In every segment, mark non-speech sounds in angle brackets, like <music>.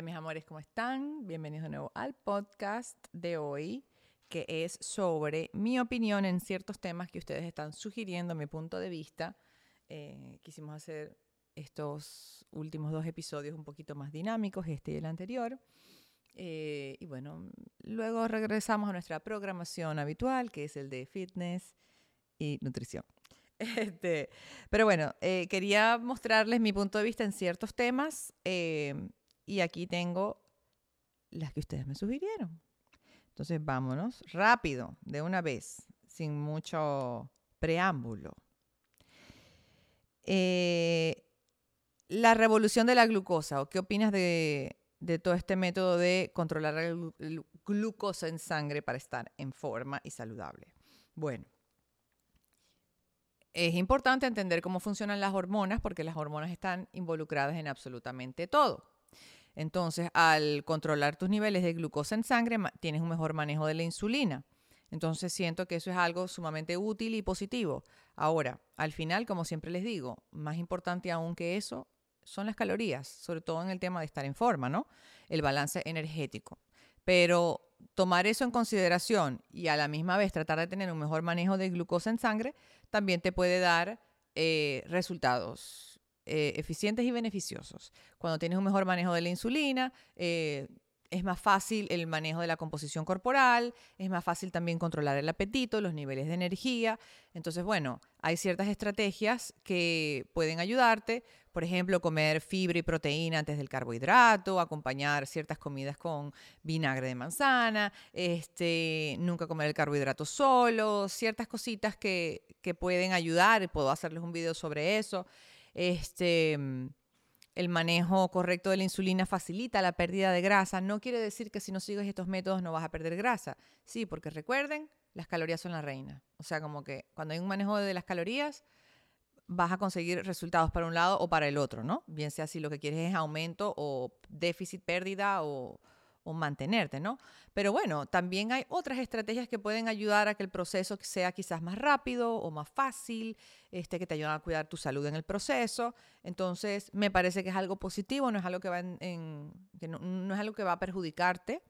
Hola mis amores, ¿cómo están? Bienvenidos de nuevo al podcast de hoy, que es sobre mi opinión en ciertos temas que ustedes están sugiriendo, mi punto de vista. Eh, quisimos hacer estos últimos dos episodios un poquito más dinámicos, este y el anterior. Eh, y bueno, luego regresamos a nuestra programación habitual, que es el de fitness y nutrición. <laughs> Este, pero bueno, eh, quería mostrarles mi punto de vista en ciertos temas eh, y aquí tengo las que ustedes me sugirieron. Entonces vámonos rápido, de una vez, sin mucho preámbulo. la revolución de la glucosa, ¿o qué opinas de, de todo este método de controlar la glucosa en sangre para estar en forma y saludable. Bueno, es importante entender cómo funcionan las hormonas porque las hormonas están involucradas en absolutamente todo. Entonces, al controlar tus niveles de glucosa en sangre, tienes un mejor manejo de la insulina. Entonces, siento que eso es algo sumamente útil y positivo. Ahora, al final, como siempre les digo, más importante aún que eso son las calorías, sobre todo en el tema de estar en forma, ¿no? El balance energético. Pero tomar eso en consideración y a la misma vez tratar de tener un mejor manejo de glucosa en sangre también te puede dar eh, resultados eh, eficientes y beneficiosos. Cuando tienes un mejor manejo de la insulina, eh, es más fácil el manejo de la composición corporal, es más fácil también controlar el apetito, los niveles de energía. Entonces, bueno, hay ciertas estrategias que pueden ayudarte. Por ejemplo, comer fibra y proteína antes del carbohidrato, acompañar ciertas comidas con vinagre de manzana, este, nunca comer el carbohidrato solo, ciertas cositas que, que pueden ayudar. Puedo hacerles un video sobre eso. Este el manejo correcto de la insulina facilita la pérdida de grasa. No quiere decir que si no sigues estos métodos no vas a perder grasa. Sí, porque recuerden, las calorías son la reina. O sea, como que cuando hay un manejo de las calorías, vas a conseguir resultados para un lado o para el otro, ¿no? Bien sea si lo que quieres es aumento o déficit, pérdida o, o mantenerte, ¿no? Pero bueno, también hay otras estrategias que pueden ayudar a que el proceso sea quizás más rápido o más fácil, este, que te ayudan a cuidar tu salud en el proceso. Entonces, me parece que es algo positivo, no es algo que va que no, es algo que va a perjudicarte,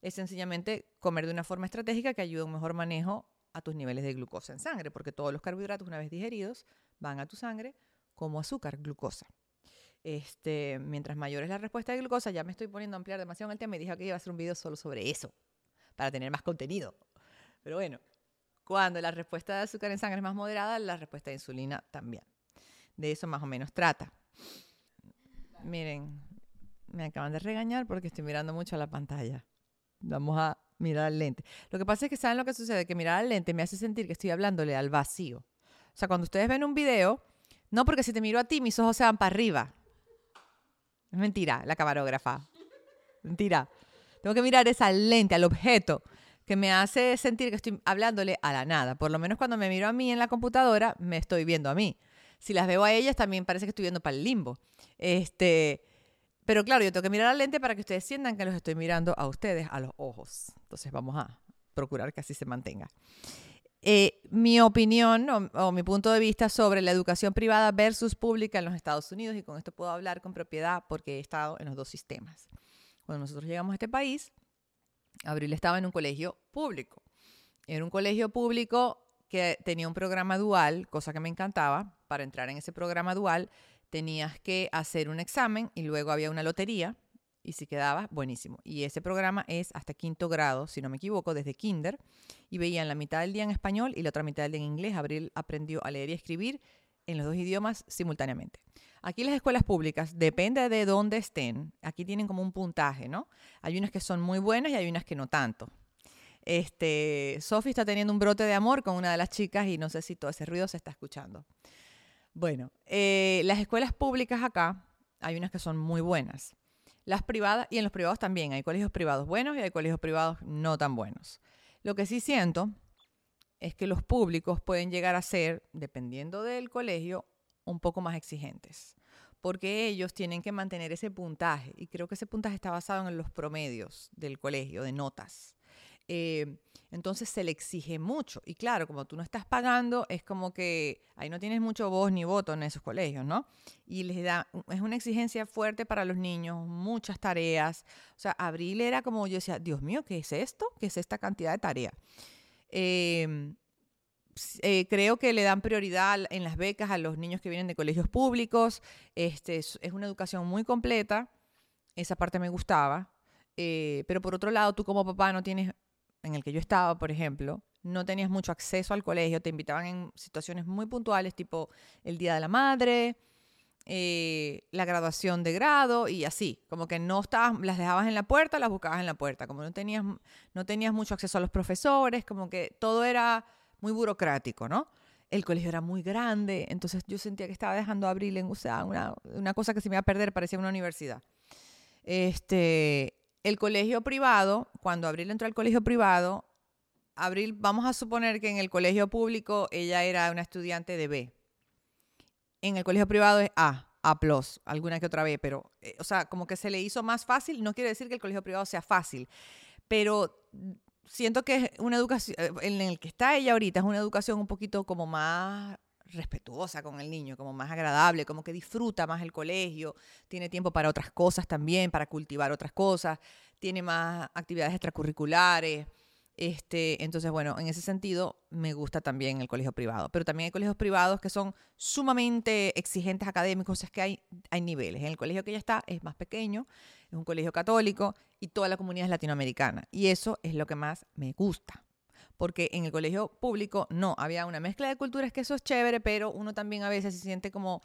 es sencillamente comer de una forma estratégica que ayude a un mejor manejo a tus niveles de glucosa en sangre, porque todos los carbohidratos, una vez digeridos, van a tu sangre como azúcar, glucosa. Este, mientras mayor es la respuesta de glucosa, ya me estoy poniendo a ampliar demasiado el tema y dije que iba a hacer un video solo sobre eso, para tener más contenido. Pero bueno, cuando la respuesta de azúcar en sangre es más moderada, la respuesta de insulina también. De eso más o menos trata. Miren, me acaban de regañar porque estoy mirando mucho a la pantalla. Vamos a mirar al lente. Lo que pasa es que saben lo que sucede, que mirar al lente me hace sentir que estoy hablándole al vacío. O sea, cuando ustedes ven un video, no porque si te miro a ti, mis ojos se van para arriba. Es mentira, la camarógrafa. Mentira. Tengo que mirar esa lente, al objeto, que me hace sentir que estoy hablándole a la nada. Por lo menos cuando me miro a mí en la computadora, me estoy viendo a mí. Si las veo a ellas, también parece que estoy viendo para el limbo. Este, pero claro, yo tengo que mirar la lente para que ustedes sientan que los estoy mirando a ustedes a los ojos. Entonces vamos a procurar que así se mantenga. Eh, mi opinión o, mi punto de vista sobre la educación privada versus pública en los Estados Unidos, y con esto puedo hablar con propiedad porque he estado en los dos sistemas. Cuando nosotros llegamos a este país, Abril estaba en un colegio público. Era un colegio público que tenía un programa dual, cosa que me encantaba. Para entrar en ese programa dual tenías que hacer un examen y luego había una lotería y si quedaba, buenísimo. Y ese programa es hasta quinto grado, si no me equivoco, desde kinder. Y veían la mitad del día en español y la otra mitad del día en inglés. Abril aprendió a leer y escribir en los dos idiomas simultáneamente. Aquí las escuelas públicas, depende de dónde estén, aquí tienen como un puntaje, ¿no? Hay unas que son muy buenas y hay unas que no tanto. Este, Sophie está teniendo un brote de amor con una de las chicas y no sé si todo ese ruido se está escuchando. Bueno, eh, las escuelas públicas acá, hay unas que son muy buenas las privadas, y en los privados también, hay colegios privados buenos y hay colegios privados no tan buenos. Lo que sí siento es que los públicos pueden llegar a ser, dependiendo del colegio, un poco más exigentes, porque ellos tienen que mantener ese puntaje, y creo que ese puntaje está basado en los promedios del colegio, de notas. Eh, entonces se le exige mucho. Y claro, como tú no estás pagando, es como que ahí no tienes mucho voz ni voto en esos colegios, ¿no? Y les da, es una exigencia fuerte para los niños, muchas tareas. O sea, abril era como yo decía, Dios mío, ¿qué es esto? ¿Qué es esta cantidad de tarea? Em, eh, creo que le dan prioridad en las becas a los niños que vienen de colegios públicos. Este, es, una educación muy completa. Esa parte me gustaba. Eh, pero por otro lado, tú como papá no tienes, en el que yo estaba, por ejemplo, no tenías mucho acceso al colegio. Te invitaban en situaciones muy puntuales, tipo el Día de la Madre, eh, la graduación de grado y así. Como que no estabas, las dejabas en la puerta, las buscabas en la puerta. Como no tenías, no tenías mucho acceso a los profesores, como que todo era muy burocrático, ¿no? El colegio era muy grande, entonces yo sentía que estaba dejando Abril en, o una, una cosa que se me iba a perder, parecía una universidad. Este, el colegio privado, cuando Abril entró al colegio privado, Abril, vamos a suponer que en el colegio público ella era una estudiante de B. En el colegio privado es A, A+, alguna que otra B, pero, eh, o sea, como que se le hizo más fácil, no quiere decir que el colegio privado sea fácil, pero siento que es una educación, eh, en el que está ella ahorita, es una educación un poquito como más respetuosa con el niño, como más agradable, como que disfruta más el colegio, tiene tiempo para otras cosas también, para cultivar otras cosas, tiene más actividades extracurriculares. Este, entonces, bueno, en ese sentido me gusta también el colegio privado. Pero también hay colegios privados que son sumamente exigentes académicos, es que hay, niveles. En el colegio que ella está es más pequeño, es un colegio católico y toda la comunidad es latinoamericana. Y eso es lo que más me gusta. Porque en el colegio público no, había una mezcla de culturas que eso es chévere, pero uno también a veces se siente como,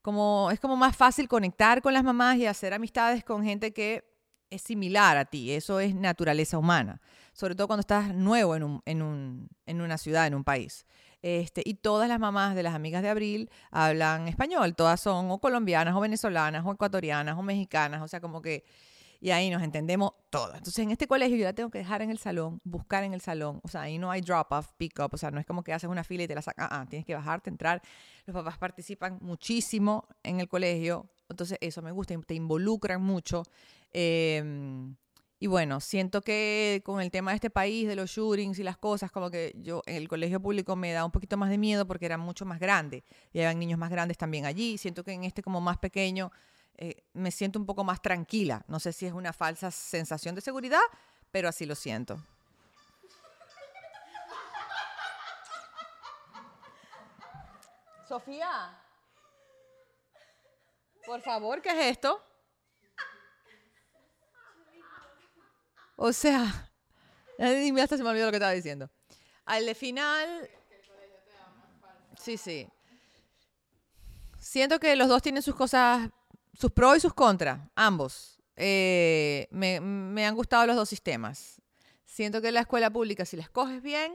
como, es como más fácil conectar con las mamás y hacer amistades con gente que es similar a ti, eso es naturaleza humana, sobre todo cuando estás nuevo en, un, en, un, en una ciudad, en un país. Este, y todas las mamás de las amigas de Abril hablan español, todas son o colombianas o venezolanas o ecuatorianas o mexicanas, o sea, como que, y ahí nos entendemos todas. Entonces, en este colegio yo la tengo que dejar en el salón, buscar en el salón, o sea, ahí no hay drop-off, pick-up, o sea, no es como que haces una fila y te la sacas, ah, tienes que bajarte, entrar. Los papás participan muchísimo en el colegio, entonces eso me gusta, te involucran mucho. Em, y bueno, siento que con el tema de este país, de los shootings y las cosas, como que yo en el colegio público me da un poquito más de miedo porque era mucho más grande. Y había niños más grandes también allí. Siento que en este como más pequeño eh, me siento un poco más tranquila. No sé si es una falsa sensación de seguridad, pero así lo siento. Sofía, por favor, ¿qué es esto? O sea, hasta se me olvidó lo que estaba diciendo. Al final... Sí, sí. Siento que los dos tienen sus cosas, sus pros y sus contras, ambos. Eh, me, han gustado los dos sistemas. Siento que la escuela pública, si la escoges bien,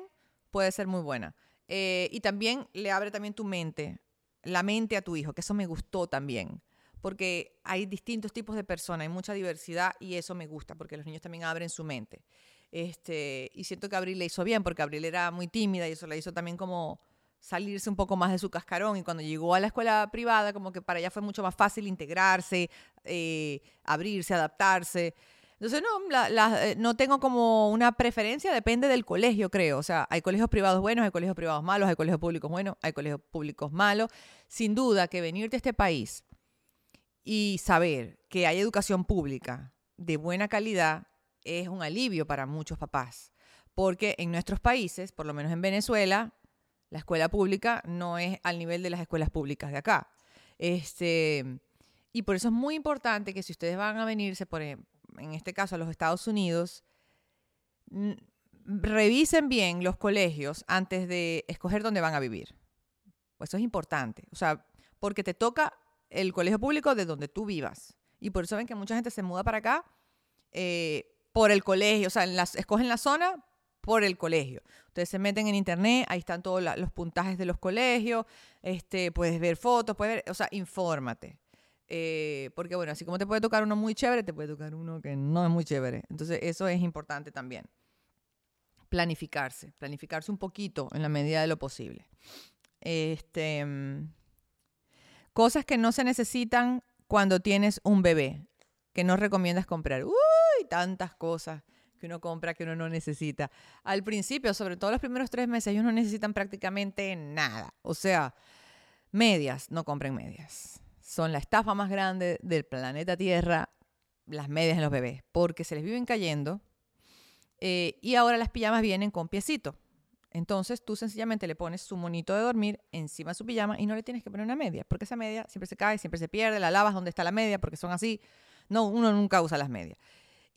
puede ser muy buena. Eh, y también le abre también tu mente, la mente a tu hijo, que eso me gustó también porque hay distintos tipos de personas, hay mucha diversidad y eso me gusta, porque los niños también abren su mente. Este, y siento que Abril le hizo bien, porque Abril era muy tímida y eso le hizo también como salirse un poco más de su cascarón y cuando llegó a la escuela privada como que para ella fue mucho más fácil integrarse, eh, abrirse, adaptarse. Entonces, no, eh, no tengo como una preferencia, depende del colegio, creo. O sea, hay colegios privados buenos, hay colegios privados malos, hay colegios públicos buenos, hay colegios públicos malos. Sin duda que venirte a este país y saber que hay educación pública de buena calidad es un alivio para muchos papás, porque en nuestros países, por lo menos en Venezuela, la escuela pública no es al nivel de las escuelas públicas de acá. Este, y por eso es muy importante que si ustedes van a venirse, por, en este caso a los Estados Unidos, revisen bien los colegios antes de escoger dónde van a vivir. Eso es importante. O sea, porque te toca el colegio público de donde tú vivas. Y por eso ven que mucha gente se muda para acá eh, por el colegio, o sea, las, escogen la zona por el colegio. Ustedes se meten en internet, ahí están todos los puntajes de los colegios, este, puedes ver fotos, puedes ver, o sea, infórmate. Eh, porque bueno, así como te puede tocar uno muy chévere, te puede tocar uno que no es muy chévere. Entonces eso es importante también. Planificarse, planificarse un poquito en la medida de lo posible. Este, mm, Cosas que no se necesitan cuando tienes un bebé, que no recomiendas comprar. Uy, tantas cosas que uno compra que uno no necesita. Al principio, sobre todo los primeros tres meses, ellos no necesitan prácticamente nada. O sea, medias, no compren medias. Son la estafa más grande del planeta Tierra, las medias en los bebés, porque se les viven cayendo eh, y ahora las pijamas vienen con piecito. Entonces tú sencillamente le pones su monito de dormir encima de su pijama y no le tienes que poner una media, porque esa media siempre se cae, siempre se pierde, la lavas donde está la media, porque son así. No, uno nunca usa las medias.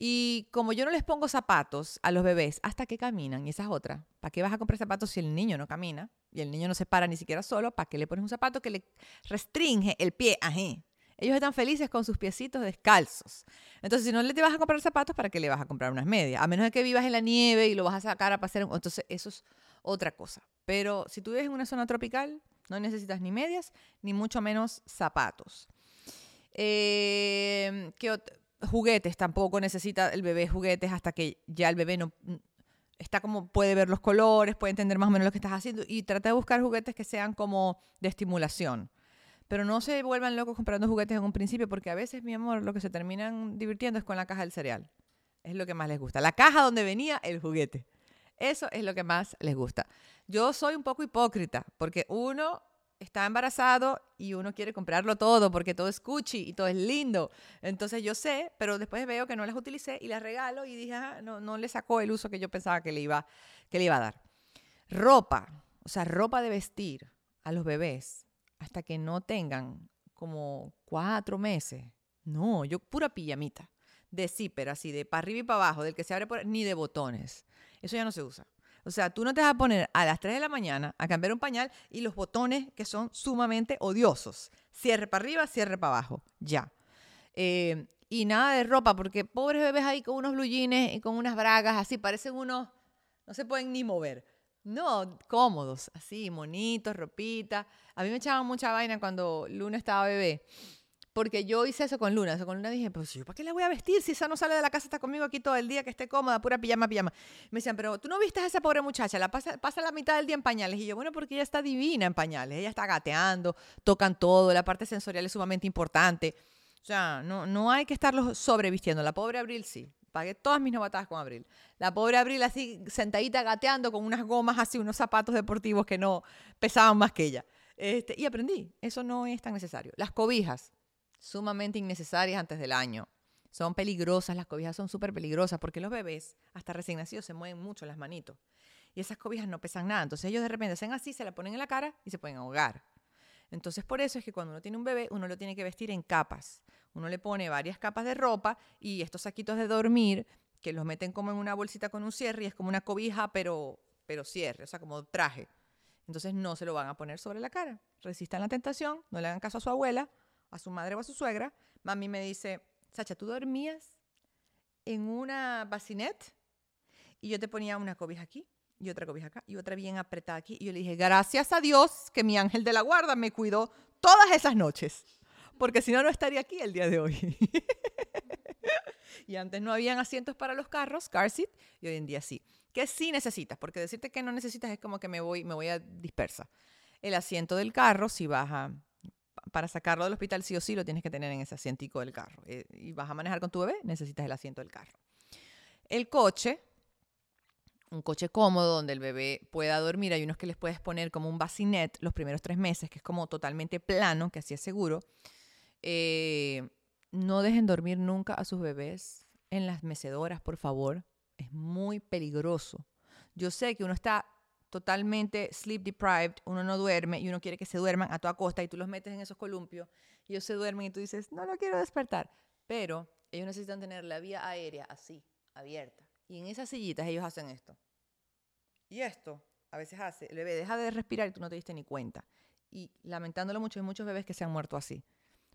Y como yo no les pongo zapatos a los bebés hasta que caminan, y esa es otra, ¿para qué vas a comprar zapatos si el niño no camina y el niño no se para ni siquiera solo? ¿Para qué le pones un zapato que le restringe el pie? Ellos están felices con sus piecitos descalzos. Entonces, si no le te vas a comprar zapatos, ¿para qué le vas a comprar unas medias? A menos de que vivas en la nieve y lo vas a sacar a pasear. Entonces, eso es otra cosa. Pero si tú vives en una zona tropical, no necesitas ni medias, ni mucho menos zapatos. Eh, juguetes tampoco necesita el bebé juguetes hasta que ya el bebé no está como puede ver los colores, puede entender más o menos lo que estás haciendo y trata de buscar juguetes que sean como de estimulación. Pero no se vuelvan locos comprando juguetes en un principio, porque a veces, mi amor, lo que se terminan divirtiendo es con la caja del cereal. Es lo que más les gusta. La caja donde venía el juguete. Eso es lo que más les gusta. Yo soy un poco hipócrita, porque uno está embarazado y uno quiere comprarlo todo porque todo es cuchi y todo es lindo. Entonces yo sé, pero después veo que no las utilicé y las regalo y dije, ah, no, no le sacó el uso que yo pensaba que le, iba, que le iba a dar. Ropa, o sea, ropa de vestir a los bebés hasta que no tengan como cuatro meses. No, yo pura pijamita, de zipper, así, de para arriba y para abajo, del que se abre por, ni de botones. Eso ya no se usa. O sea, tú no te vas a poner a las 3 de la mañana a cambiar un pañal y los botones que son sumamente odiosos. Cierre para arriba, cierre para abajo. Ya. Eh, y nada de ropa, porque pobres bebés ahí con unos blue y con unas bragas así, parecen unos, no se pueden ni mover. No, cómodos, así, monitos, ropita. A mí me echaban mucha vaina cuando Luna estaba bebé. Porque yo hice eso con Luna. Eso con Luna dije, pues yo, ¿para qué la voy a vestir si esa no sale de la casa, está conmigo aquí todo el día, que esté cómoda, pura pijama, pijama? Me decían, pero tú no viste a esa pobre muchacha, la pasa, pasa la mitad del día en pañales. Y yo, bueno, porque ella está divina en pañales, ella está gateando, tocan todo, la parte sensorial es sumamente importante. O sea, no, no hay que estarlos sobrevistiendo. La pobre Abril sí, pagué todas mis novatadas con Abril. La pobre Abril así sentadita gateando con unas gomas así, unos zapatos deportivos que no pesaban más que ella. Este, y aprendí, eso no es tan necesario. Las cobijas, sumamente innecesarias antes del año. Son peligrosas, las cobijas son súper peligrosas porque los bebés, hasta recién nacidos, se mueven mucho las manitos. Y esas cobijas no pesan nada. Entonces ellos de repente hacen así, se la ponen en la cara y se pueden ahogar. Entonces por eso es que cuando uno tiene un bebé, uno lo tiene que vestir en capas. Uno le pone varias capas de ropa y estos saquitos de dormir que los meten como en una bolsita con un cierre y es como una cobija, pero, pero cierre, o sea, como traje. Entonces no se lo van a poner sobre la cara. Resistan la tentación, no le hagan caso a su abuela, a su madre o a su suegra. Mami me dice, Sacha, ¿tú dormías en una bacinet? Y yo te ponía una cobija aquí y otra cobija acá y otra bien apretada aquí. Y yo le dije, gracias a Dios que mi ángel de la guarda me cuidó todas esas noches porque si no, no estaría aquí el día de hoy. <laughs> y antes no habían asientos para los carros, car seat, y hoy en día sí. ¿Qué sí necesitas? Porque decirte que no necesitas es como que me voy, me voy a dispersa. El asiento del carro, si vas a, para sacarlo del hospital sí o sí lo tienes que tener en ese asientico del carro. Eh, y vas a manejar con tu bebé, necesitas el asiento del carro. El coche, un coche cómodo donde el bebé pueda dormir. Hay unos que les puedes poner como un bacinet los primeros tres meses, que es como totalmente plano, que así es seguro. Eh, no dejen dormir nunca a sus bebés en las mecedoras, por favor. Es muy peligroso. Yo sé que uno está totalmente sleep deprived, uno no duerme y uno quiere que se duerman a toda costa y tú los metes en esos columpios y ellos se duermen y tú dices, no lo quiero despertar. Pero ellos necesitan tener la vía aérea así, abierta. Y en esas sillitas ellos hacen esto. Y esto a veces hace, el bebé deja de respirar y tú no te diste ni cuenta. Y lamentándolo mucho, hay muchos bebés que se han muerto así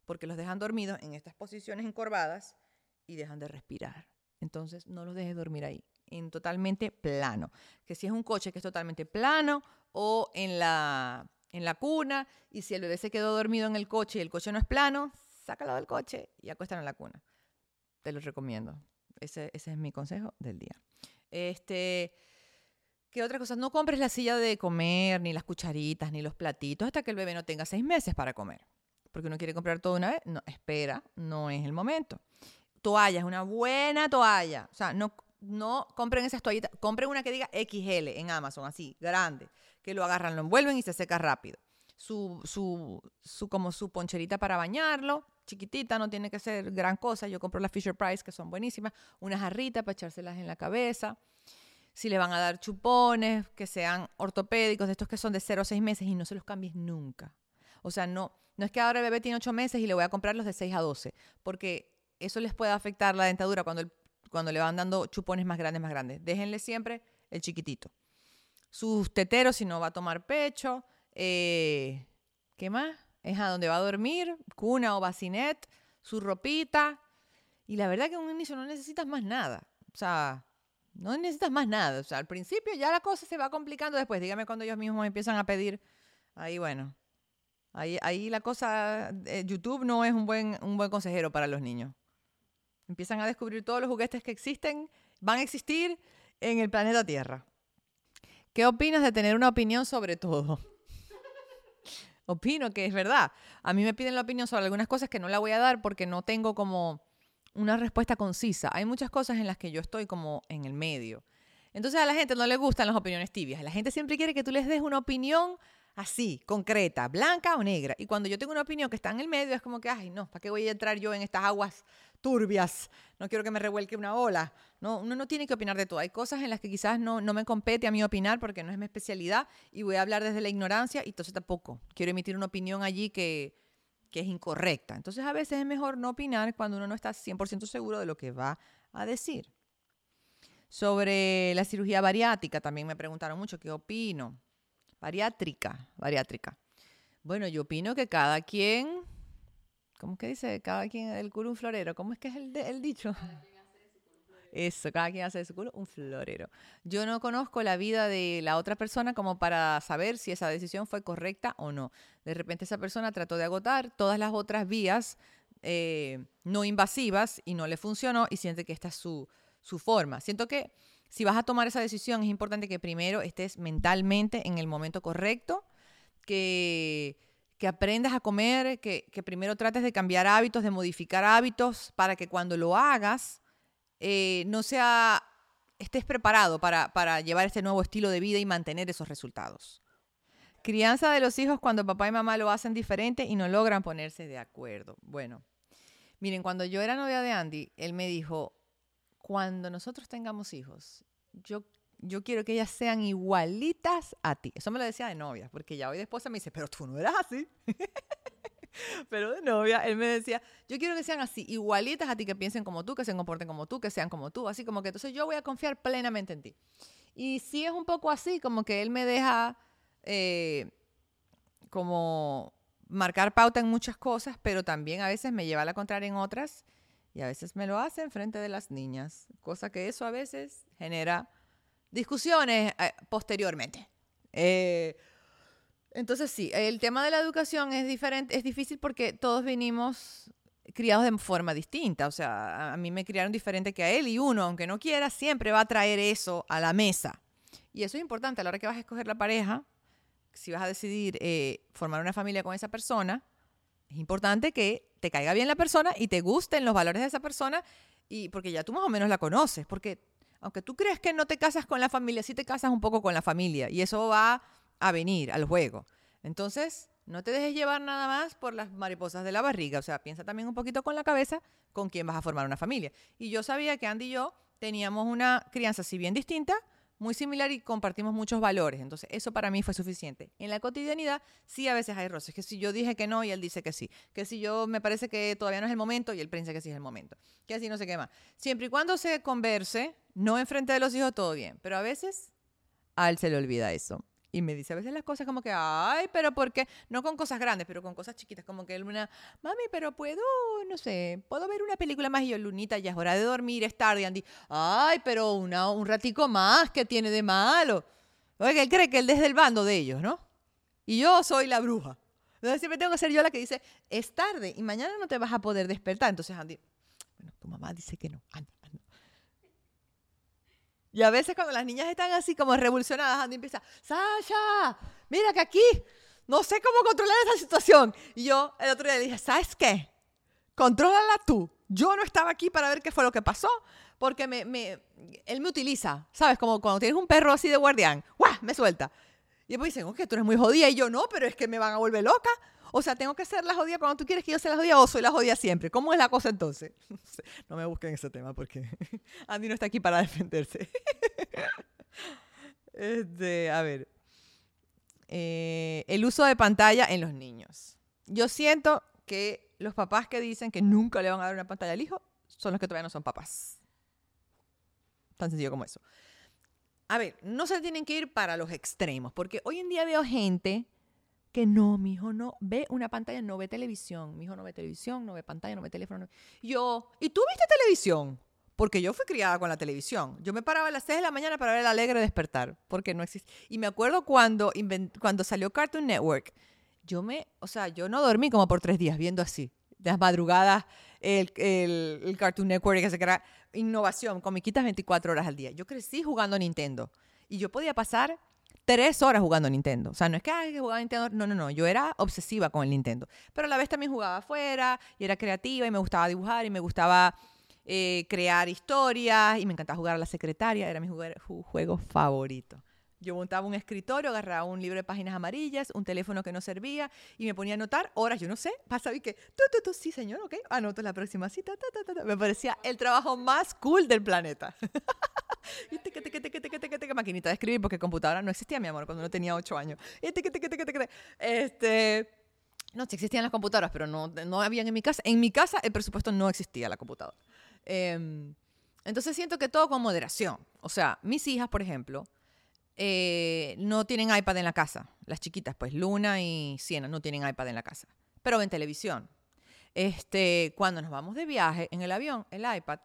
porque los dejan dormidos en estas posiciones encorvadas y dejan de respirar. Entonces, no los dejes dormir ahí, en totalmente plano. Que si es un coche que es totalmente plano o en la, en la cuna, y si el bebé se quedó dormido en el coche y el coche no es plano, sácalo del coche y acuéstalo en la cuna. Te lo recomiendo. Ese, ese es mi consejo del día. Este, ¿Qué otra cosa? No compres la silla de comer, ni las cucharitas, ni los platitos, hasta que el bebé no tenga seis meses para comer porque uno quiere comprar todo una vez. No, espera, no es el momento. Toalla, es una buena toalla. O sea, no, no compren esas toallitas, compren una que diga XL en Amazon, así, grande, que lo agarran, lo envuelven y se seca rápido. Su, su, su, como su poncherita para bañarlo, chiquitita, no tiene que ser gran cosa. Yo compro las Fisher Price, que son buenísimas, unas jarritas para echárselas en la cabeza. Si le van a dar chupones, que sean ortopédicos, de estos que son de 0 a 6 meses y no se los cambies nunca. O sea, no, no es que ahora el bebé tiene 8 meses y le voy a comprar los de 6 a 12, porque eso les puede afectar la dentadura cuando, cuando le van dando chupones más grandes, más grandes. Déjenle siempre el chiquitito. Sus teteros, si no va a tomar pecho. Eh, ¿Qué más? Es a donde va a dormir, cuna o bacinet, su ropita. Y la verdad que en un inicio no necesitas más nada. O sea, no necesitas más nada. O sea, al principio ya la cosa se va complicando después. Dígame cuando ellos mismos empiezan a pedir. Ahí, bueno. Ahí, ahí la cosa. Eh, YouTube no es un buen, un buen consejero para los niños. Empiezan a descubrir todos los juguetes que existen, van a existir en el planeta Tierra. ¿Qué opinas de tener una opinión sobre todo? <laughs> Opino que es verdad. A mí me piden la opinión sobre algunas cosas que no la voy a dar porque no tengo como una respuesta concisa. Hay muchas cosas en las que yo estoy como en el medio. Entonces a la gente no le gustan las opiniones tibias. La gente siempre quiere que tú les des una opinión así, concreta, blanca o negra. Y cuando yo tengo una opinión que está en el medio, es como que, ay, no, ¿para qué voy a entrar yo en estas aguas turbias? No quiero que me revuelque una ola. No, uno no tiene que opinar de todo. Hay cosas en las que quizás no, no me compete a mí opinar porque no es mi especialidad y voy a hablar desde la ignorancia y entonces tampoco quiero emitir una opinión allí que, que es incorrecta. Entonces a veces es mejor no opinar cuando uno no está 100% seguro de lo que va a decir. Sobre la cirugía bariátrica también me preguntaron mucho qué opino. Bariátrica, bariátrica. Bueno, yo opino que cada quien, ¿cómo que dice? Cada quien el culo un florero. ¿Cómo es que es el, el dicho? Eso, cada quien hace de su culo un florero. Yo no conozco la vida de la otra persona como para saber si esa decisión fue correcta o no. De repente esa persona trató de agotar todas las otras vías eh, no invasivas y no le funcionó y siente que esta es su, su forma. Siento que si vas a tomar esa decisión, es importante que primero estés mentalmente en el momento correcto, que, que aprendas a comer, que, primero trates de cambiar hábitos, de modificar hábitos, para que cuando lo hagas, eh, no sea, estés preparado para, para llevar este nuevo estilo de vida y mantener esos resultados. Crianza de los hijos cuando papá y mamá lo hacen diferente y no logran ponerse de acuerdo. Bueno, miren, cuando yo era novia de Andy, él me dijo, cuando nosotros tengamos hijos, yo, yo quiero que ellas sean igualitas a ti. Eso me lo decía de novia, porque ya hoy de esposa me dice, pero tú no eras así. <laughs> pero de novia, él me decía, yo quiero que sean así, igualitas a ti, que piensen como tú, que se comporten como tú, que sean como tú, así como que entonces yo voy a confiar plenamente en ti. Y sí es un poco así, como que él me deja eh, como marcar pauta en muchas cosas, pero también a veces me lleva a la contraria en otras y a veces me lo hace en frente de las niñas, cosa que eso a veces genera discusiones eh, posteriormente. Eh, entonces sí, el tema de la educación es diferente, es difícil porque todos venimos criados de forma distinta. O sea, a mí me criaron diferente que a él y uno, aunque no quiera, siempre va a traer eso a la mesa. Y eso es importante a la hora que vas a escoger la pareja, si vas a decidir eh, formar una familia con esa persona, es importante que te caiga bien la persona y te gusten los valores de esa persona y porque ya tú más o menos la conoces, porque aunque tú crees que no te casas con la familia, sí te casas un poco con la familia y eso va a venir al juego. Entonces, no te dejes llevar nada más por las mariposas de la barriga, o sea, piensa también un poquito con la cabeza con quién vas a formar una familia. Y yo sabía que Andy y yo teníamos una crianza si bien distinta, muy similar y compartimos muchos valores. Entonces, eso para mí fue suficiente. En la cotidianidad, sí, a veces hay roces. Que si yo dije que no y él dice que sí. Que si yo me parece que todavía no es el momento y él piensa que sí es el momento. Que así no se quema. Siempre y cuando se converse, no enfrente de los hijos, todo bien. Pero a veces a él se le olvida eso y me dice a veces las cosas como que, ay, pero ¿por qué? No con cosas grandes, pero con cosas chiquitas, como que una, mami, pero puedo, no sé, puedo ver una película más y yo, Lunita, ya es hora de dormir, es tarde, Andy, ay, pero una, un ratico más, ¿qué tiene de malo? Oye, él cree que él desde el bando de ellos, ¿no? Y yo soy la bruja. Entonces siempre tengo que ser yo la que dice, es tarde y mañana no te vas a poder despertar. Entonces Andy, bueno, tu mamá dice que no, anda, y a veces cuando las niñas están así como revolucionadas, Andy empieza, Sasha, mira que aquí no sé cómo controlar esa situación. Y yo el otro día le dije, ¿sabes qué? Contrólala tú. Yo no estaba aquí para ver qué fue lo que pasó, Porque me, me, él me utiliza, ¿sabes? Como cuando tienes un perro así de guardián, ¡guau! Me suelta. Y después dicen, ok, tú eres muy jodida. Y yo, no, pero es que me van a volver loca. O sea, tengo que ser la jodida cuando tú quieres que yo sea la jodida o soy la jodida siempre. ¿Cómo es la cosa entonces? <laughs> No me busquen ese tema porque <laughs> Andy no está aquí para defenderse. <laughs> Este, a ver. Eh, el uso de pantalla en los niños. Yo siento que los papás que dicen que nunca le van a dar una pantalla al hijo son los que todavía no son papás. Tan sencillo como eso. A ver, no se tienen que ir para los extremos, porque hoy en día veo gente que no, mi hijo no ve una pantalla, no ve televisión. Mi hijo no ve televisión, no ve pantalla, no ve teléfono. Yo, ¿y tú viste televisión? Porque yo fui criada con la televisión. Yo me paraba a las 6 de la mañana para ver el alegre despertar, porque no existe. Y me acuerdo cuando, cuando salió Cartoon Network, yo me, o sea, yo no dormí como por tres días viendo así, las madrugadas, el, el, Cartoon Network, que se crea innovación, comiquitas 24 horas al día. Yo crecí jugando Nintendo y yo podía pasar tres horas jugando Nintendo. O sea, no es que, ay, que jugaba Nintendo. No, no, no. Yo era obsesiva con el Nintendo. Pero a la vez también jugaba afuera y era creativa y me gustaba dibujar y me gustaba eh, crear historias y me encantaba jugar a la secretaria, era mi juego, favorito. Yo montaba un escritorio, agarraba un libro de páginas amarillas, un teléfono que no servía y me ponía a anotar horas, yo no sé, pasa y que, tú, tú, tú, sí señor, ok, anoto la próxima cita, me parecía el trabajo más cool del planeta. <laughs> y te, te, te, maquinita de escribir, porque computadora no existía, mi amor, cuando no tenía ocho años. Y este, no, sí existían las computadoras, pero no, no habían en mi casa. En mi casa el presupuesto no existía la computadora. Em, entonces siento que todo con moderación. O sea, mis hijas, por ejemplo, eh, no tienen iPad en la casa. Las chiquitas, pues Luna y Siena no tienen iPad en la casa. Pero ven televisión. Este, cuando nos vamos de viaje en el avión, el iPad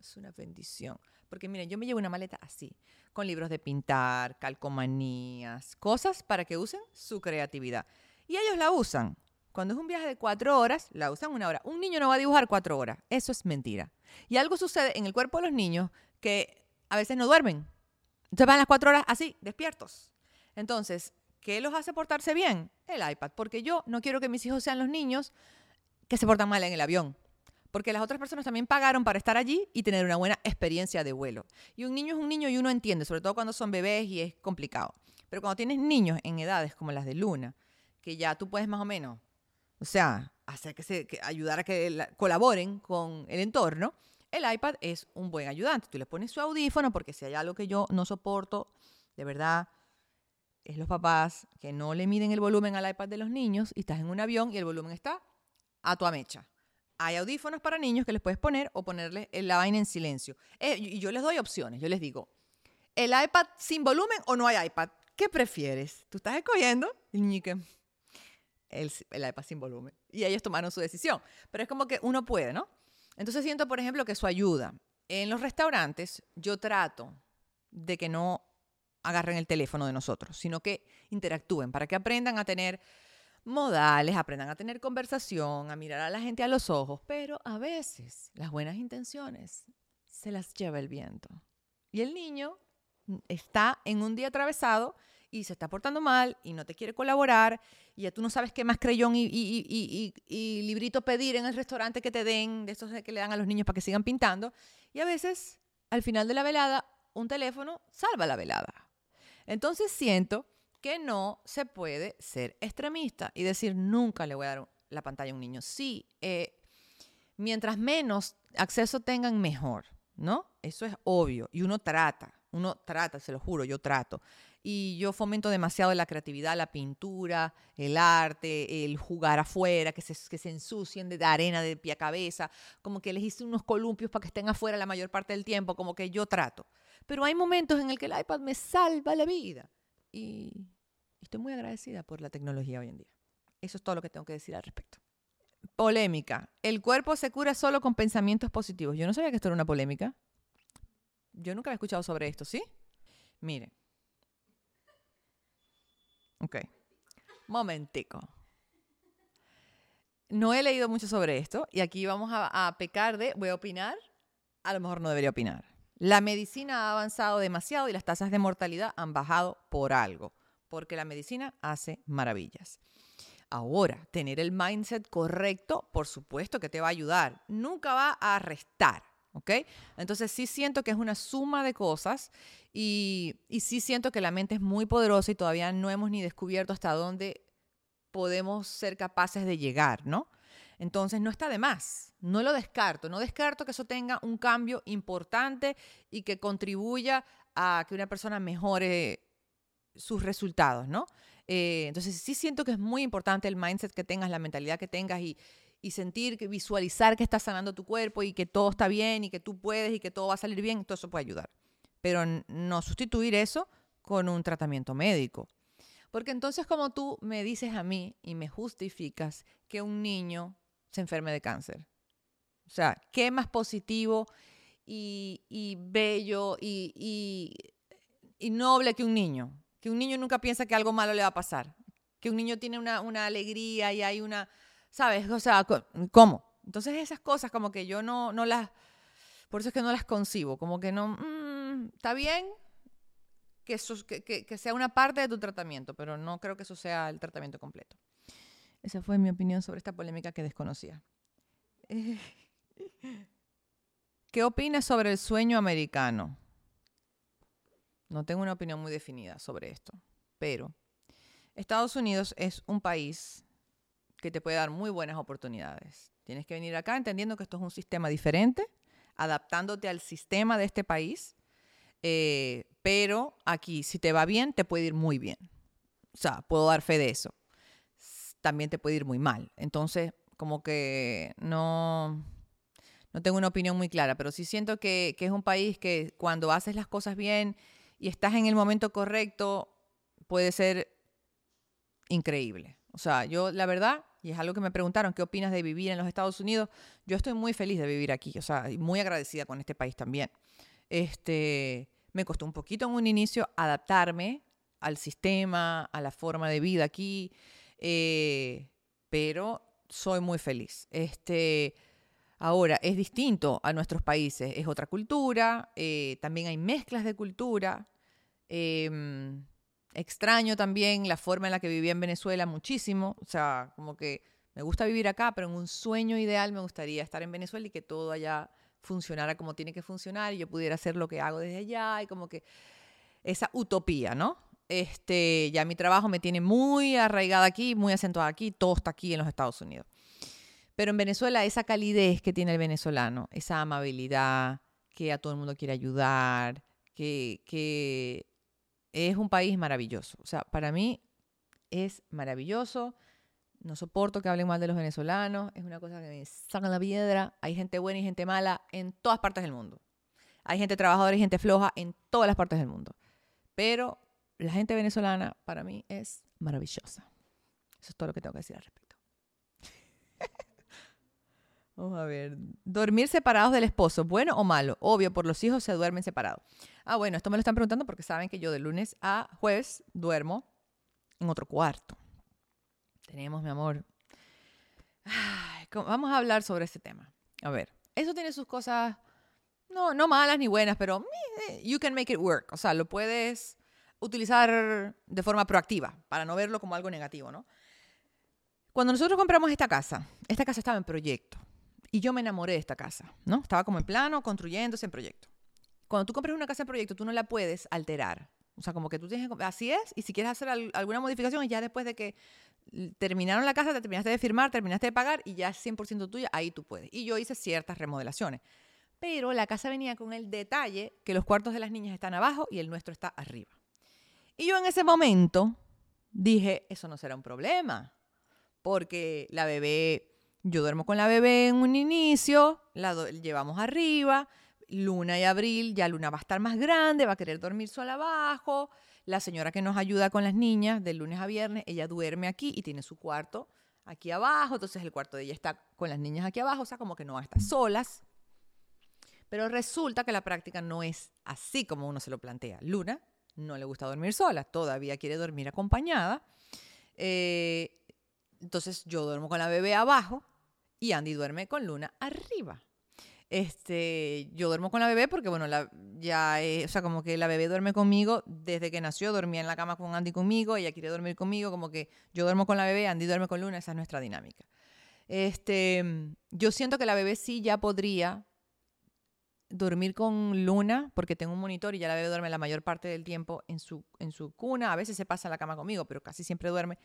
es una bendición. Porque miren, yo me llevo una maleta así, con libros de pintar, calcomanías, cosas para que usen su creatividad. Y ellos la usan. Cuando es un viaje de cuatro horas, la usan una hora. Un niño no va a dibujar cuatro horas. Eso es mentira. Y algo sucede en el cuerpo de los niños que a veces no duermen. Entonces van las cuatro horas así, despiertos. Entonces, ¿qué los hace portarse bien? El iPad. Porque yo no quiero que mis hijos sean los niños que se portan mal en el avión. Porque las otras personas también pagaron para estar allí y tener una buena experiencia de vuelo. Y un niño es un niño y uno entiende, sobre todo cuando son bebés y es complicado. Pero cuando tienes niños en edades como las de Luna, que ya tú puedes más o menos o sea, hacer que se, ayudar a que colaboren con el entorno, el iPad es un buen ayudante. Tú le pones su audífono porque si hay algo que yo no soporto, de verdad, es los papás que no le miden el volumen al iPad de los niños y estás en un avión y el volumen está a tu mecha. Hay audífonos para niños que les puedes poner o ponerle la vaina en silencio. Eh, y yo les doy opciones. Yo les digo, ¿el iPad sin volumen o no hay iPad? ¿Qué prefieres? Tú estás escogiendo el niño el, el iPad sin volumen. Y ellos tomaron su decisión. Pero es como que uno puede, ¿no? Entonces siento, por ejemplo, que su ayuda. En los restaurantes yo trato de que no agarren el teléfono de nosotros, sino que interactúen para que aprendan a tener modales, aprendan a tener conversación, a mirar a la gente a los ojos, pero a veces las buenas intenciones se las lleva el viento. Y el niño está en un día atravesado y se está portando mal y no te quiere colaborar y ya tú no sabes qué más creyón y, y, librito pedir en el restaurante que te den, de esos que le dan a los niños para que sigan pintando. Y a veces, al final de la velada, un teléfono salva la velada. Entonces siento que no se puede ser extremista y decir nunca le voy a dar la pantalla a un niño. Sí, eh, mientras menos acceso tengan, mejor, ¿no? Eso es obvio y uno trata, uno trata, se lo juro, yo trato y yo fomento demasiado la creatividad, la pintura, el arte, el jugar afuera, que se, que se ensucien de, arena de pie a cabeza, como que les hice unos columpios para que estén afuera la mayor parte del tiempo, como que yo trato. Pero hay momentos en el que el iPad me salva la vida y estoy muy agradecida por la tecnología hoy en día. Eso es todo lo que tengo que decir al respecto. Polémica. El cuerpo se cura solo con pensamientos positivos. Yo no sabía que esto era una polémica. Yo nunca había escuchado sobre esto, ¿sí? Miren. Ok. Momentico. No he leído mucho sobre esto y aquí vamos a, pecar de, voy a opinar, a lo mejor no debería opinar. La medicina ha avanzado demasiado y las tasas de mortalidad han bajado por algo, porque la medicina hace maravillas. Ahora, tener el mindset correcto, por supuesto que te va a ayudar, nunca va a restar, ¿ok? Entonces sí siento que es una suma de cosas y, y sí siento que la mente es muy poderosa y todavía no hemos ni descubierto hasta dónde podemos ser capaces de llegar, ¿no? Entonces no está de más, no lo descarto, no descarto que eso tenga un cambio importante y que contribuya a que una persona mejore sus resultados, ¿no? Eh, entonces sí siento que es muy importante el mindset que tengas, la mentalidad que tengas y, y sentir, que visualizar que estás sanando tu cuerpo y que todo está bien y que tú puedes y que todo va a salir bien, todo eso puede ayudar. Pero no sustituir eso con un tratamiento médico. Porque entonces como tú me dices a mí y me justificas que un niño se enferme de cáncer. O sea, ¿qué más positivo y, y bello y, y, y, noble que un niño? Que un niño nunca piensa que algo malo le va a pasar. Que un niño tiene una, una alegría y hay una ¿sabes? O sea, ¿cómo? Entonces esas cosas como que yo no, no las, por eso es que no las concibo, como que no, mm, está bien que, eso, que, que, sea una parte de tu tratamiento, pero no creo que eso sea el tratamiento completo. Esa fue mi opinión sobre esta polémica que desconocía. <laughs> ¿Qué opinas sobre el sueño americano? No tengo una opinión muy definida sobre esto, pero Estados Unidos es un país que te puede dar muy buenas oportunidades. Tienes que venir acá entendiendo que esto es un sistema diferente, adaptándote al sistema de este país, eh, pero aquí si te va bien, te puede ir muy bien. O sea, puedo dar fe de eso. También te puede ir muy mal. Entonces, como que no, no tengo una opinión muy clara, pero sí siento que, que es un país que cuando haces las cosas bien y estás en el momento correcto, puede ser increíble. O sea, yo la verdad y es algo que me preguntaron, ¿qué opinas de vivir en los Estados Unidos? Yo estoy muy feliz de vivir aquí, o sea, muy agradecida con este país también. Este, me costó un poquito en un inicio adaptarme al sistema, a la forma de vida aquí, eh, pero soy muy feliz. Este, ahora, es distinto a nuestros países, es otra cultura, eh, también hay mezclas de cultura. Em, Extraño también la forma en la que vivía en Venezuela muchísimo. O sea, como que me gusta vivir acá, pero en un sueño ideal me gustaría estar en Venezuela y que todo allá funcionara como tiene que funcionar y yo pudiera hacer lo que hago desde allá y como que esa utopía, ¿no? Este, ya mi trabajo me tiene muy arraigada aquí, muy acentuada aquí, todo está aquí en los Estados Unidos. Pero en Venezuela esa calidez que tiene el venezolano, esa amabilidad, que a todo el mundo quiere ayudar, que, que es un país maravilloso. O sea, para mí es maravilloso. No soporto que hablen mal de los venezolanos. Es una cosa que me saca la piedra. Hay gente buena y gente mala en todas partes del mundo. Hay gente trabajadora y gente floja en todas las partes del mundo. Pero la gente venezolana para mí es maravillosa. Eso es todo lo que tengo que decir al respecto. Vamos a ver. Dormir separados del esposo, ¿bueno o malo? Obvio, por los hijos se duermen separados. Ah, bueno, esto me lo están preguntando porque saben que yo de lunes a jueves duermo en otro cuarto. Tenemos, mi amor. vamos a hablar sobre este tema. A ver, eso tiene sus cosas, no, no malas ni buenas, pero you can make it work. O sea, lo puedes utilizar de forma proactiva para no verlo como algo negativo, ¿no? Cuando nosotros compramos esta casa, esta casa estaba en proyecto. Y yo me enamoré de esta casa, ¿no? Estaba como en plano, construyéndose en proyecto. Cuando tú compras una casa en proyecto, tú no la puedes alterar. O sea, como que tú tienes que... Así es, y si quieres hacer alguna modificación, ya después de que terminaron la casa, te terminaste de firmar, terminaste de pagar y ya es 100% tuya, ahí tú puedes. Y yo hice ciertas remodelaciones. Pero la casa venía con el detalle que los cuartos de las niñas están abajo y el nuestro está arriba. Y yo en ese momento dije, eso no será un problema, porque la bebé yo duermo con la bebé en un inicio, la llevamos arriba, Luna y Abril, ya Luna va a estar más grande, va a querer dormir sola abajo. La señora que nos ayuda con las niñas de lunes a viernes, ella duerme aquí y tiene su cuarto aquí abajo, entonces el cuarto de ella está con las niñas aquí abajo, o sea, como que no va a estar solas. Pero resulta que la práctica no es así como uno se lo plantea. Luna no le gusta dormir sola, todavía quiere dormir acompañada. Eh, entonces yo duermo con la bebé abajo y Andy duerme con Luna arriba. Este, yo duermo con la bebé porque, bueno, la, ya, o sea, como que la bebé duerme conmigo desde que nació, dormía en la cama con Andy conmigo, ella quiere dormir conmigo, como que yo duermo con la bebé, Andy duerme con Luna, esa es nuestra dinámica. Este, yo siento que la bebé sí ya podría dormir con Luna, porque tengo un monitor y ya la bebé duerme la mayor parte del tiempo en su, en su cuna. A veces se pasa a la cama conmigo, pero casi siempre duerme.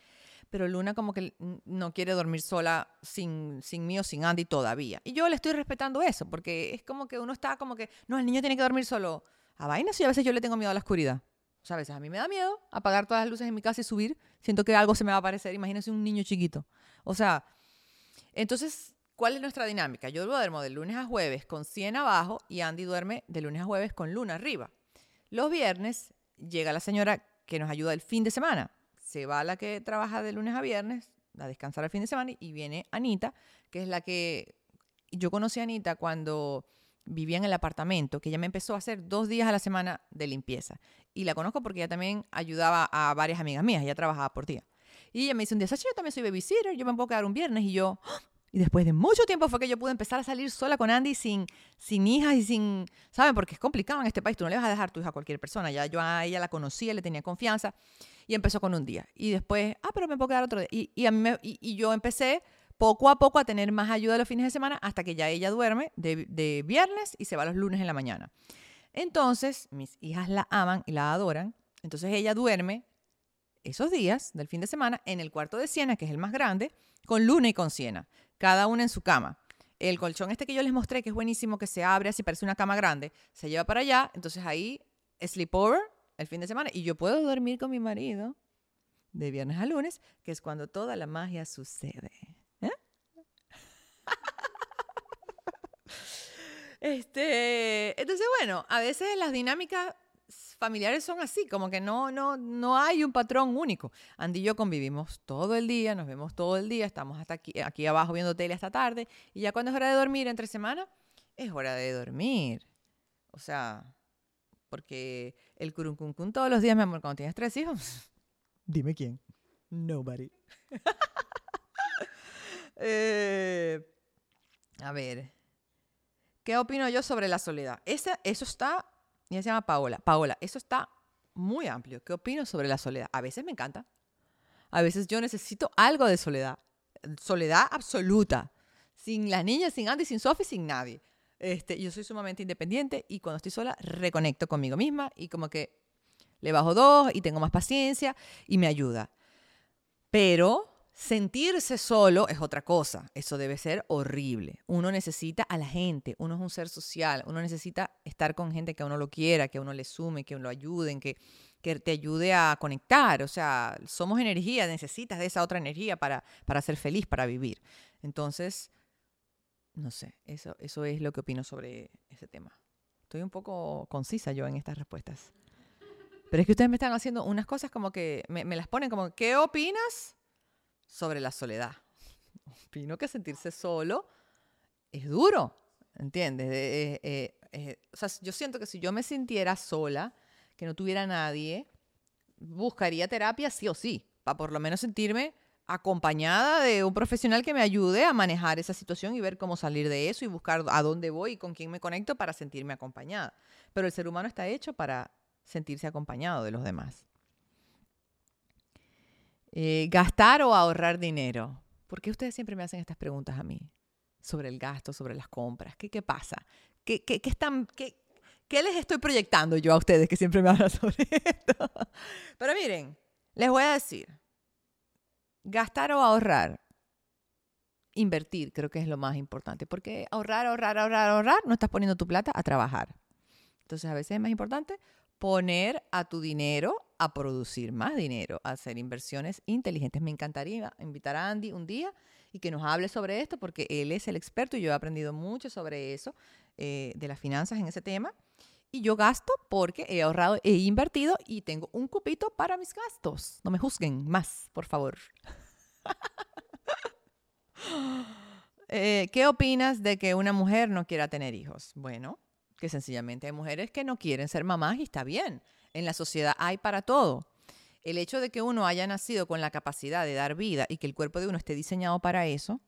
Pero Luna como que no quiere dormir sola sin, sin mí o sin Andy todavía. Y yo le estoy respetando eso, porque es como que uno está como que, no, el niño tiene que dormir solo. A vainas y a veces yo le tengo miedo a la oscuridad. O sea, a veces a mí me da miedo apagar todas las luces en mi casa y subir. Siento que algo se me va a aparecer. Imagínense un niño chiquito. O sea, entonces ¿Cuál es nuestra dinámica? Yo duermo de lunes a jueves con 100 abajo y Andy duerme de lunes a jueves con luna arriba. Los viernes llega la señora que nos ayuda el fin de semana. Se va la que trabaja de lunes a viernes a descansar el fin de semana y viene Anita, que es la que yo conocí a Anita cuando vivía en el apartamento, que ella me empezó a hacer dos días a la semana de limpieza. Y la conozco porque ella también ayudaba a varias amigas mías, ella trabajaba por día. Y ella me dice un día, Sacha, yo también soy babysitter, yo me puedo quedar un viernes. Y yo, ¡Ah! Y después de mucho tiempo fue que yo pude empezar a salir sola con Andy sin, sin hijas y sin, ¿saben? Porque es complicado en este país, tú no le vas a dejar tu hija a cualquier persona. Ya yo a ella la conocía, le tenía confianza y empezó con un día. Y después, ah, pero me puedo quedar otro día. Y, y, a mí y, yo empecé poco a poco a tener más ayuda los fines de semana hasta que ya ella duerme de, de viernes y se va los lunes en la mañana. Entonces, mis hijas la aman y la adoran. Entonces ella duerme esos días del fin de semana en el cuarto de Siena, que es el más grande, con Luna y con Siena cada una en su cama. El colchón este que yo les mostré, que es buenísimo, que se abre así, parece una cama grande, se lleva para allá, entonces ahí sleepover el fin de semana y yo puedo dormir con mi marido de viernes a lunes, que es cuando toda la magia sucede. ¿eh? <laughs> este, entonces, bueno, a veces las dinámicas familiares son así, como que no, no, no hay un patrón único. Andy y yo convivimos todo el día, nos vemos todo el día, estamos hasta aquí, aquí abajo viendo tele hasta tarde, y ya cuando es hora de dormir entre semana, es hora de dormir. O sea, porque el curuncun todos los días, mi amor, cuando tienes tres hijos, <laughs> dime quién. Nobody. <laughs> Eh, a ver, ¿qué opino yo sobre la soledad? Ese, eso está ella se llama Paola. Paola, eso está muy amplio. ¿Qué opino sobre la soledad? A veces me encanta. A veces yo necesito algo de soledad. Soledad absoluta. Sin las niñas, sin Andy, sin Sophie, sin nadie. Este, yo soy sumamente independiente y cuando estoy sola reconecto conmigo misma y como que le bajo dos y tengo más paciencia y me ayuda. Pero Sentirse solo es otra cosa, eso debe ser horrible. Uno necesita a la gente, uno es un ser social, uno necesita estar con gente que a uno lo quiera, que a uno le sume, que uno lo ayuden, que, que te ayude a conectar. O sea, somos energía, necesitas de esa otra energía para, para ser feliz, para vivir. Entonces, no sé, eso, eso es lo que opino sobre ese tema. Estoy un poco concisa yo en estas respuestas. Pero es que ustedes me están haciendo unas cosas como que me, me las ponen como, ¿qué opinas? Sobre la soledad. <laughs> Opino que sentirse solo es duro, ¿entiendes? Eh, eh, eh, o sea, yo siento que si yo me sintiera sola, que no tuviera nadie, buscaría terapia sí o sí, para por lo menos sentirme acompañada de un profesional que me ayude a manejar esa situación y ver cómo salir de eso y buscar a dónde voy y con quién me conecto para sentirme acompañada. Pero el ser humano está hecho para sentirse acompañado de los demás. Eh, gastar o ahorrar dinero. ¿Por qué ustedes siempre me hacen estas preguntas a mí? Sobre el gasto, sobre las compras. ¿Qué, pasa? ¿Qué, qué, están, ¿Qué les estoy proyectando yo a ustedes que siempre me <laughs> hablan sobre esto? Pero miren, les voy a decir, gastar o ahorrar, invertir creo que es lo más importante, porque ahorrar, ahorrar, ahorrar, ahorrar, no estás poniendo tu plata a trabajar. Entonces a veces es más importante poner a tu dinero a producir más dinero, a hacer inversiones inteligentes. Me encantaría invitar a Andy un día y que nos hable sobre esto, porque él es el experto y yo he aprendido mucho sobre eso, eh, de las finanzas en ese tema. Y yo gasto porque he ahorrado, he invertido y tengo un cupito para mis gastos. No me juzguen más, por favor. <laughs> Eh, ¿Qué opinas de que una mujer no quiera tener hijos? Bueno, que sencillamente hay mujeres que no quieren ser mamás y está bien. En la sociedad hay para todo. El hecho de que uno haya nacido con la capacidad de dar vida y que el cuerpo de uno esté diseñado para eso,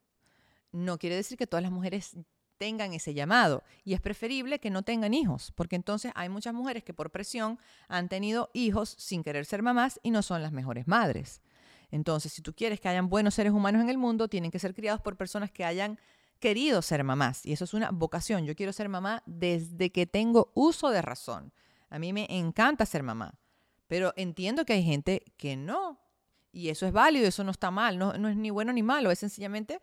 no quiere decir que todas las mujeres tengan ese llamado. Y es preferible que no tengan hijos, porque entonces hay muchas mujeres que por presión han tenido hijos sin querer ser mamás y no son las mejores madres. Entonces, si tú quieres que hayan buenos seres humanos en el mundo, tienen que ser criados por personas que hayan querido ser mamás y eso es una vocación. Yo quiero ser mamá desde que tengo uso de razón. A mí me encanta ser mamá, pero entiendo que hay gente que no. Y eso es válido, eso no está mal, no, no es ni bueno ni malo, es sencillamente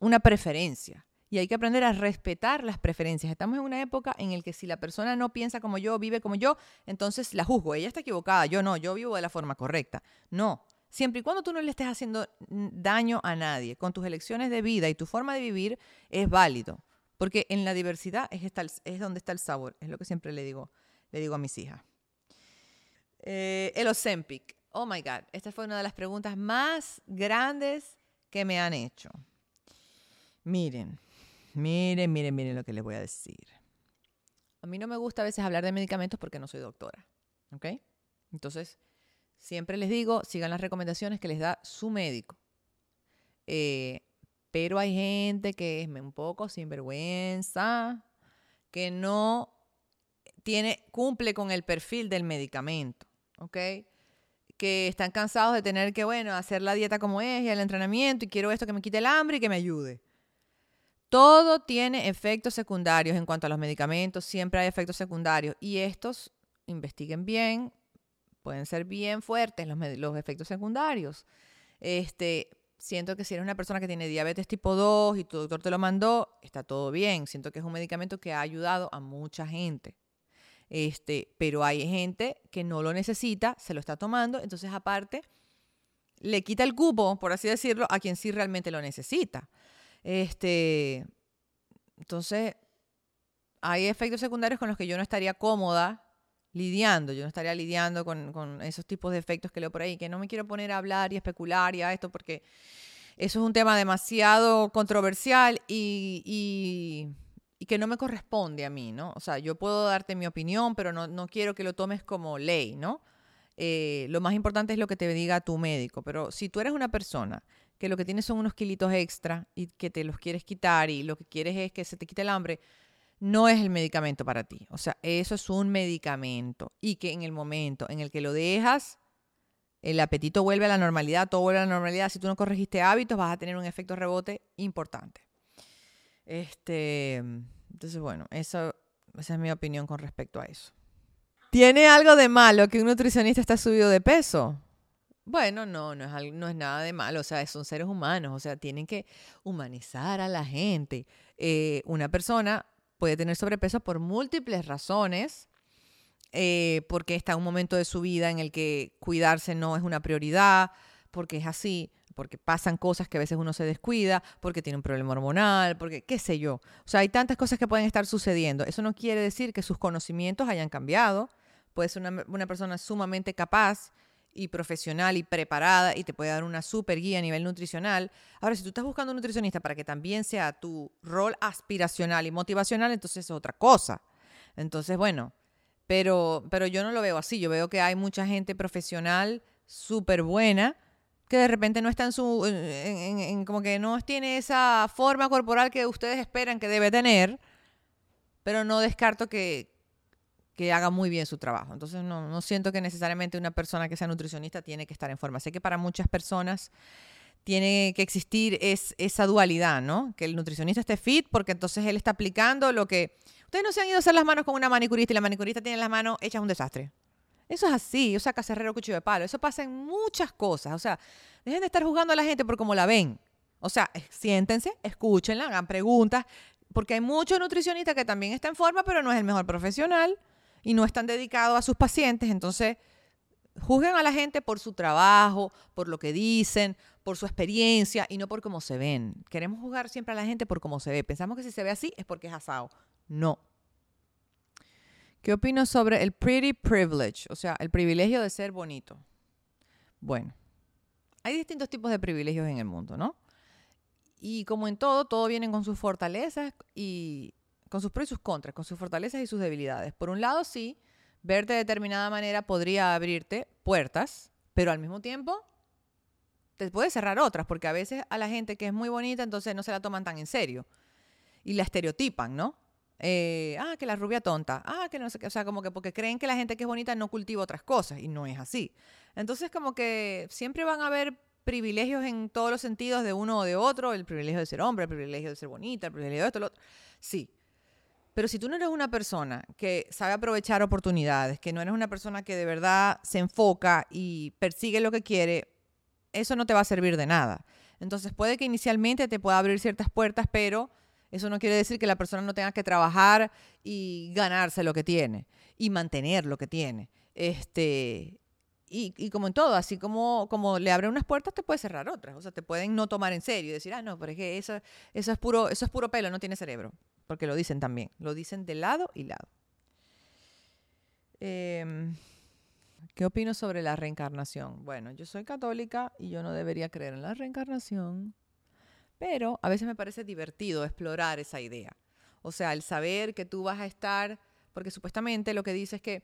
una preferencia. Y hay que aprender a respetar las preferencias. Estamos en una época en la que si la persona no piensa como yo, vive como yo, entonces la juzgo. Ella está equivocada, yo no, yo vivo de la forma correcta. No, siempre y cuando tú no le estés haciendo daño a nadie, con tus elecciones de vida y tu forma de vivir, es válido. Porque en la diversidad es, es donde está el sabor, es lo que siempre le digo, le digo a mis hijas. Eh, el Ozempic. Oh my God, esta fue una de las preguntas más grandes que me han hecho. Miren, Miren, miren, miren lo que les voy a decir. A mí no me gusta a veces hablar de medicamentos porque no soy doctora. ¿Ok? Entonces, siempre les digo, sigan las recomendaciones que les da su médico. Eh, pero hay gente que es un poco sinvergüenza, que no tiene, cumple con el perfil del medicamento. ¿Ok? Que están cansados de tener que, bueno, hacer la dieta como es y el entrenamiento y quiero esto que me quite el hambre y que me ayude. Todo tiene efectos secundarios en cuanto a los medicamentos, siempre hay efectos secundarios y estos investiguen bien, pueden ser bien fuertes los, los efectos secundarios. Este, siento que si eres una persona que tiene diabetes tipo 2 y tu doctor te lo mandó, está todo bien. Siento que es un medicamento que ha ayudado a mucha gente. Este, pero hay gente que no lo necesita, se lo está tomando, entonces aparte le quita el cupo, por así decirlo, a quien sí realmente lo necesita. Este, entonces, hay efectos secundarios con los que yo no estaría cómoda lidiando, yo no estaría lidiando con, esos tipos de efectos que leo por ahí, que no me quiero poner a hablar y especular y a esto porque eso es un tema demasiado controversial y, que no me corresponde a mí, ¿no? O sea, yo puedo darte mi opinión, pero no, no quiero que lo tomes como ley, ¿no? Eh, lo más importante es lo que te diga tu médico, pero si tú eres una persona que lo que tienes son unos kilitos extra y que te los quieres quitar y lo que quieres es que se te quite el hambre, no es el medicamento para ti. O sea, eso es un medicamento y que en el momento en el que lo dejas, el apetito vuelve a la normalidad, todo vuelve a la normalidad. Si tú no corregiste hábitos, vas a tener un efecto rebote importante. Este, entonces, bueno, eso, esa es mi opinión con respecto a eso. ¿Tiene algo de malo que un nutricionista está subido de peso? Bueno, no, no es, no es nada de malo, o sea, son seres humanos, o sea, tienen que humanizar a la gente. Eh, una persona puede tener sobrepeso por múltiples razones, eh, porque está en un momento de su vida en el que cuidarse no es una prioridad, porque es así, porque pasan cosas que a veces uno se descuida, porque tiene un problema hormonal, porque qué sé yo. O sea, hay tantas cosas que pueden estar sucediendo. Eso no quiere decir que sus conocimientos hayan cambiado. Puede ser una, una persona sumamente capaz y profesional y preparada y te puede dar una super guía a nivel nutricional. Ahora, si tú estás buscando un nutricionista para que también sea tu rol aspiracional y motivacional, entonces es otra cosa. Entonces, bueno, pero, pero yo no lo veo así. Yo veo que hay mucha gente profesional súper buena que de repente no está en su, como que no tiene esa forma corporal que ustedes esperan que debe tener, pero no descarto que, que haga muy bien su trabajo. Entonces no, no, siento que necesariamente una persona que sea nutricionista tiene que estar en forma. Sé que para muchas personas tiene que existir es, esa dualidad, ¿no? Que el nutricionista esté fit porque entonces él está aplicando lo que... Ustedes no se han ido a hacer las manos con una manicurista y la manicurista tiene las manos hechas un desastre. Eso es así, o sea, cacerrero cuchillo de palo. Eso pasa en muchas cosas. O sea, dejen de estar juzgando a la gente por cómo la ven. O sea, siéntense, escúchenla, hagan preguntas, porque hay muchos nutricionistas que también están en forma, pero no es el mejor profesional y no están dedicados a sus pacientes, entonces juzguen a la gente por su trabajo, por lo que dicen, por su experiencia y no por cómo se ven. Queremos juzgar siempre a la gente por cómo se ve. Pensamos que si se ve así es porque es asado. No. ¿Qué opino sobre el pretty privilege? O sea, el privilegio de ser bonito. Bueno, hay distintos tipos de privilegios en el mundo, ¿no? Y como en todo, todo viene con sus fortalezas y con sus pros y sus contras, con sus fortalezas y sus debilidades. Por un lado, sí, verte de determinada manera podría abrirte puertas, pero al mismo tiempo te puede cerrar otras, porque a veces a la gente que es muy bonita, entonces no se la toman tan en serio. Y la estereotipan, ¿no? Eh, ah, que la rubia tonta. Ah, que no sé qué. O sea, como que porque creen que la gente que es bonita no cultiva otras cosas. Y no es así. Entonces, como que siempre van a haber privilegios en todos los sentidos de uno o de otro, el privilegio de ser hombre, el privilegio de ser bonita, el privilegio de esto, lo otro. Sí. Pero si tú no eres una persona que sabe aprovechar oportunidades, que no eres una persona que de verdad se enfoca y persigue lo que quiere, eso no te va a servir de nada. Entonces puede que inicialmente te pueda abrir ciertas puertas, pero eso no quiere decir que la persona no tenga que trabajar y ganarse lo que tiene y mantener lo que tiene. Este, y, como en todo, así como, como le abre unas puertas, te puede cerrar otras. O sea, te pueden no tomar en serio y decir, ah, no, pero es que eso, es puro, eso es puro pelo, no tiene cerebro. Porque lo dicen también. Lo dicen de lado y lado. Em, ¿Qué opino sobre la reencarnación? Bueno, yo soy católica y yo no debería creer en la reencarnación. Pero a veces me parece divertido explorar esa idea. O sea, el saber que tú vas a estar, porque supuestamente lo que dice es que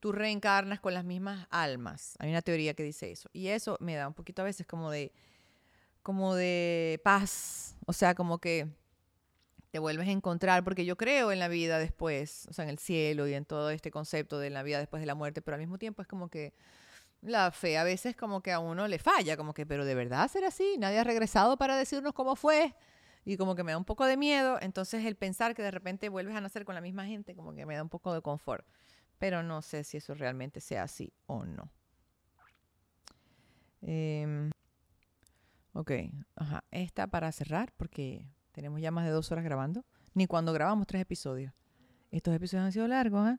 tú reencarnas con las mismas almas. Hay una teoría que dice eso. Y eso me da un poquito a veces como de, como de paz. O sea, como que te vuelves a encontrar, porque yo creo en la vida después, o sea, en el cielo y en todo este concepto de la vida después de la muerte, pero al mismo tiempo es como que la fe a veces como que a uno le falla, como que, pero de verdad ser así, nadie ha regresado para decirnos cómo fue. Y como que me da un poco de miedo, entonces el pensar que de repente vuelves a nacer con la misma gente, como que me da un poco de confort pero no sé si eso realmente sea así o no. Em, ok, ajá. Esta para cerrar, porque tenemos ya más de dos horas grabando, ni cuando grabamos tres episodios. Estos episodios han sido largos, ¿eh?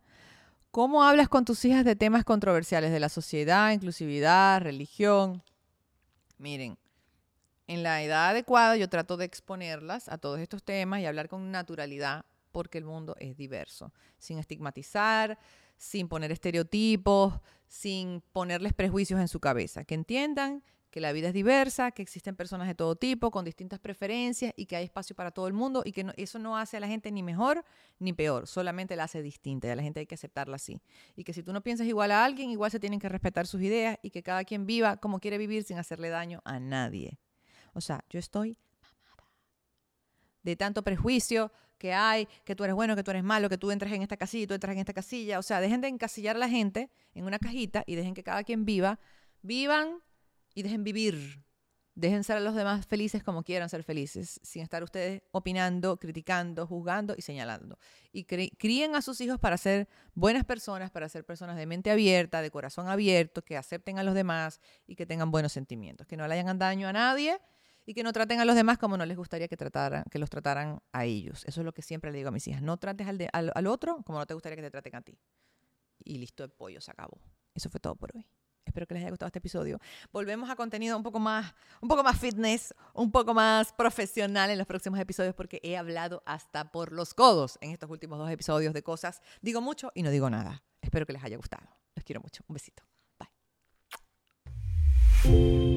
¿Cómo hablas con tus hijas de temas controversiales de la sociedad, inclusividad, religión? Miren, en la edad adecuada yo trato de exponerlas a todos estos temas y hablar con naturalidad porque el mundo es diverso, sin estigmatizar, sin poner estereotipos, sin ponerles prejuicios en su cabeza, que entiendan que la vida es diversa, que existen personas de todo tipo, con distintas preferencias y que hay espacio para todo el mundo y que eso no hace a la gente ni mejor ni peor, solamente la hace distinta y a la gente hay que aceptarla así. Y que si tú no piensas igual a alguien, igual se tienen que respetar sus ideas y que cada quien viva como quiere vivir sin hacerle daño a nadie. O sea, yo estoy de tanto prejuicio, que hay, que tú eres bueno, que tú eres malo, que tú entres en esta casilla y tú entras en esta casilla. O sea, dejen de encasillar a la gente en una cajita y dejen que cada quien viva. Vivan y dejen vivir. Dejen ser a los demás felices como quieran ser felices, sin estar ustedes opinando, criticando, juzgando y señalando. Y críen a sus hijos para ser buenas personas, para ser personas de mente abierta, de corazón abierto, que acepten a los demás y que tengan buenos sentimientos, que no le hagan daño a nadie y que no traten a los demás como no les gustaría que, trataran, que los trataran a ellos. Eso es lo que siempre le digo a mis hijas. No trates al, al, otro como no te gustaría que te traten a ti. Y listo, el pollo se acabó. Eso fue todo por hoy. Espero que les haya gustado este episodio. Volvemos a contenido un poco más, un poco más fitness, un poco más profesional en los próximos episodios porque he hablado hasta por los codos en estos últimos dos episodios de cosas. Digo mucho y no digo nada. Espero que les haya gustado. Los quiero mucho. Un besito. Bye.